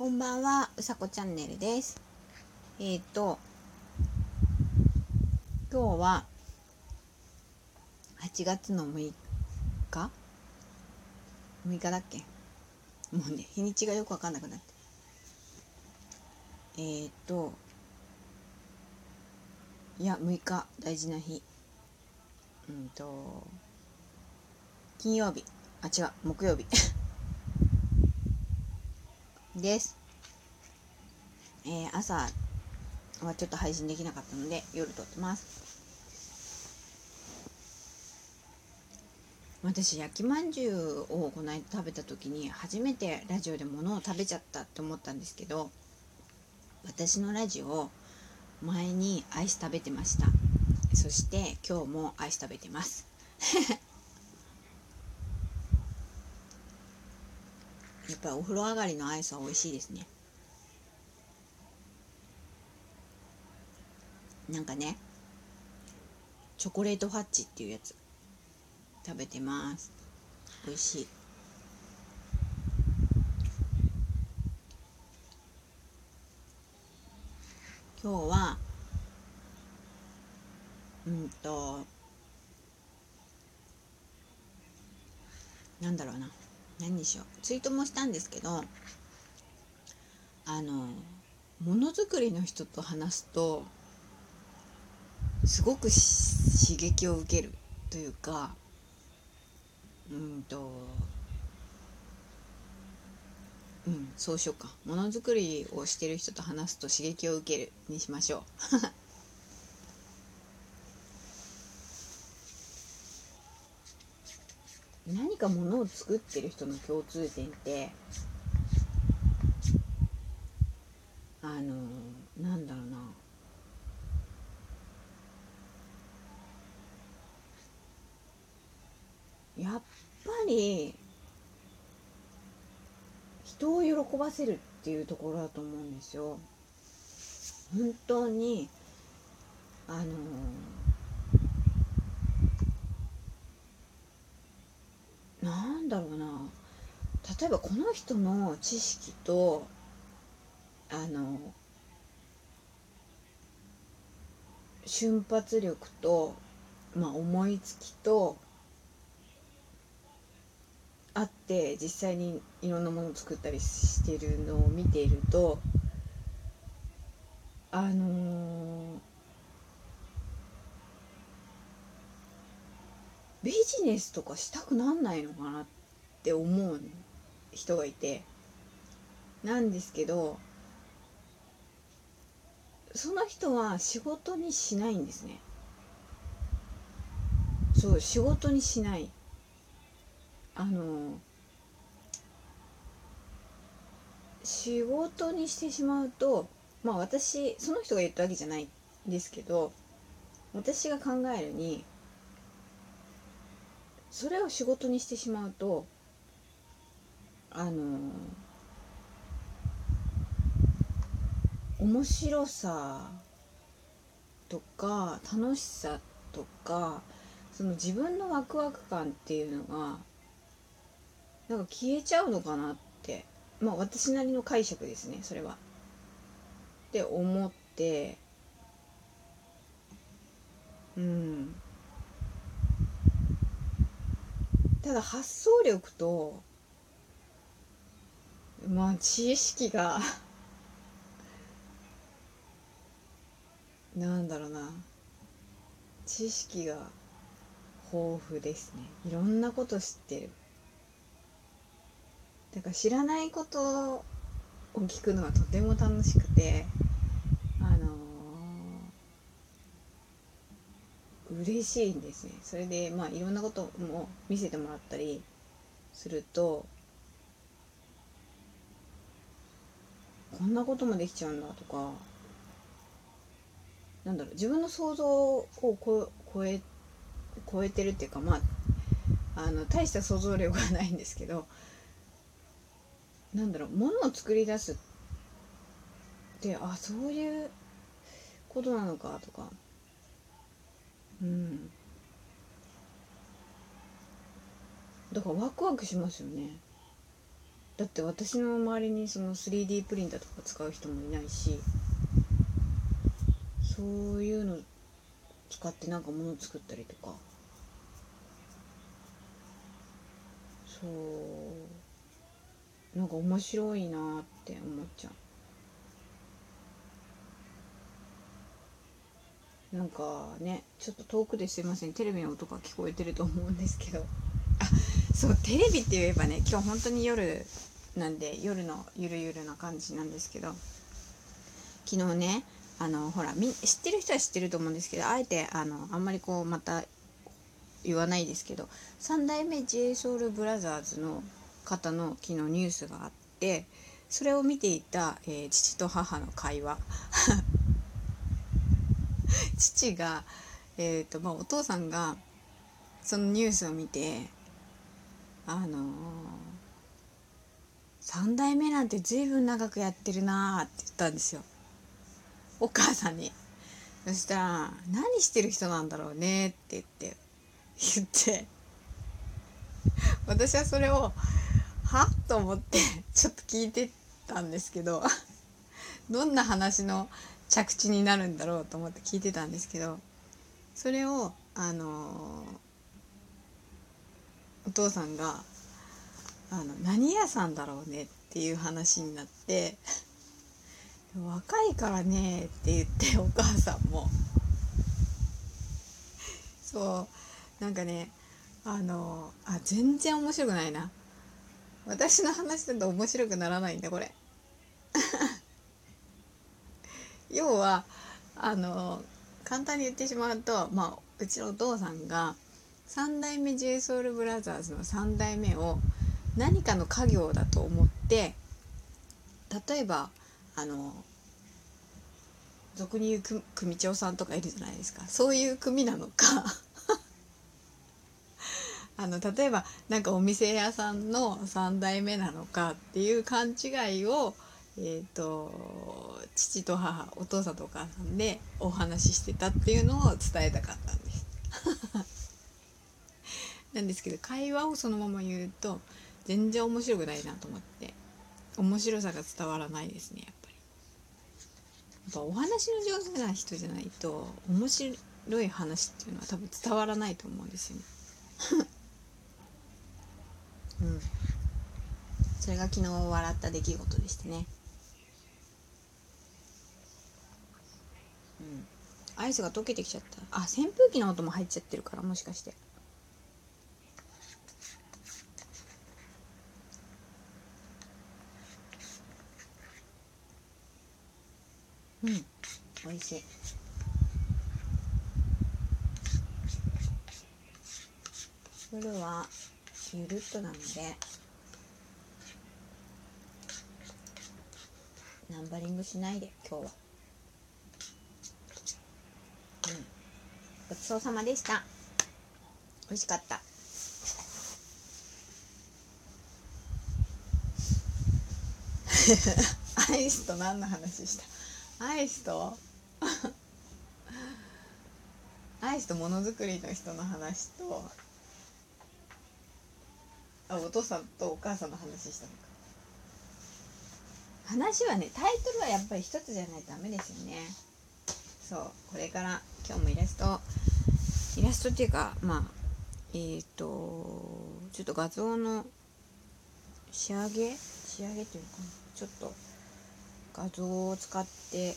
こんばんは、うさこチャンネルです。えっ、と、今日は8月の6日 ?6 日だっけ？もうね、日にちがよくわかんなくなって。えっ、と、いや、6日、大事な日。うんと、金曜日。あ、違う、木曜日。です。えー朝はちょっと配信できなかったので夜撮ってます。私焼きまんじゅうをこの間食べた時に初めてラジオで物を食べちゃったって思ったんですけど私のラジオ前にアイス食べてましたそして今日もアイス食べてますやっぱりお風呂上がりのアイスは美味しいですね。なんかねチョコレートファッチっていうやつ食べてます。美味しい。今日はうんとなんだろうな。何にしよう。ツイートもしたんですけどあのものづくりの人と話すとすごく刺激を受けるというかうんとうんそうしようか。ものづくりをしてる人と話すと刺激を受けるにしましょう。何かものを作ってる人の共通点ってあのなんだろうなやっぱり人を喜ばせるっていうところだと思うんですよ。本当にあのなんだろうな例えばこの人の知識とあの瞬発力と、まあ、思いつきとあって実際にいろんなものを作ったりしてるのを見ているとあのービジネスとかしたくなんないのかなって思う人がいてなんですけどその人は仕事にしないんですね。そう仕事にしない。あの仕事にしてしまうとまあ私その人が言ったわけじゃないんですけど私が考えるにそれを仕事にしてしまうとあの面白さとか楽しさとかその自分のワクワク感っていうのがなんか消えちゃうのかなってまあ私なりの解釈ですねそれは。って思ってうんただ発想力とまあ知識がなんだろうな。知識が豊富ですね。いろんなこと知ってる。だから知らないことを聞くのはとても楽しくてあのー嬉しいんですね。それでまあいろんなことも見せてもらったりするとこんなこともできちゃうんだとかなんだろう自分の想像をこ超え超えてるっていうかまああの大した想像力はないんですけどなんだろう物を作り出すってあそういうことなのかとかうん。だからワクワクしますよね。だって私の周りにその 3D プリンターとか使う人もいないしそういうの使ってなんか物作ったりとか。そう。なんか面白いなって思っちゃう。なんかねちょっと遠くですいません。テレビの音が聞こえてると思うんですけど。そうテレビって言えばね今日本当に夜なんで夜のゆるゆるな感じなんですけど昨日ねあのほらみ知ってる人は知ってると思うんですけどあえてあのあんまりこうまた言わないですけど3代目 JSOULBROTHERS の方の昨日ニュースがあってそれを見ていた、えー、父と母の会話。父が、えーとまあ、お父さんがそのニュースを見てあのー、3代目なんて随分長くやってるなーって言ったんですよ。お母さんに。そしたら「何してる人なんだろうね」って言って言って。私はそれをはと思ってちょっと聞いてたんですけどどんな話の着地になるんだろうと思って聞いてたんですけどそれをあのお父さんがあの何屋さんだろうねっていう話になって若いからねって言ってお母さんも。そう。なんかねあのあ全然面白くないな。私の話だと面白くならないんだこれ。要はあの簡単に言ってしまうと、まあ、うちのお父さんが3代目 JSOULBROTHERS の3代目を何かの家業だと思って例えばあの俗に言う組長さんとかいるじゃないですかそういう組なのか あの例えばなんかお店屋さんの3代目なのかっていう勘違いを、えーと、父と母お父さんとお母さんでお話ししてたっていうのを伝えたかったんです。なんですけど会話をそのまま言うと全然面白くないなと思って面白さが伝わらないですねやっぱり。やっぱお話の上手な人じゃないと面白い話っていうのは多分伝わらないと思うんですよね。うん。それが昨日笑った出来事でしてね。うん。アイスが溶けてきちゃった。あ扇風機の音も入っちゃってるからもしかしてうん。美味しい。夜はゆるっとなのでナンバリングしないで今日は。うん。ごちそうさまでした。美味しかった。アイスと何の話した？アイスと？アイスとものづくりの人の話と？あお父さんとお母さんの話したのか。話はねタイトルはやっぱり一つじゃないとダメですよね。そうこれから今日もイラストイラストっていうかまあえっ、ー、とちょっと画像の仕上げ？仕上げっていうかちょっと画像を使って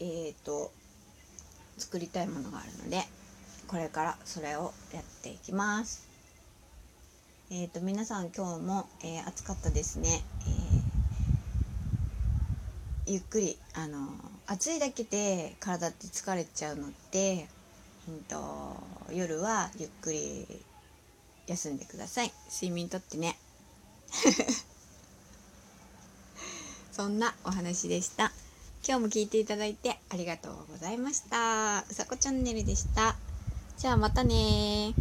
えっ、ー、と作りたいものがあるのでこれからそれをやっていきます。えっ、ー、と皆さん今日も、えー、暑かったですね、えー、ゆっくりあの暑いだけで体って疲れちゃうので、うんと、夜はゆっくり休んでください。睡眠とってね。そんなお話でした。今日も聞いていただいてありがとうございました。うさこチャンネルでした。じゃあまたね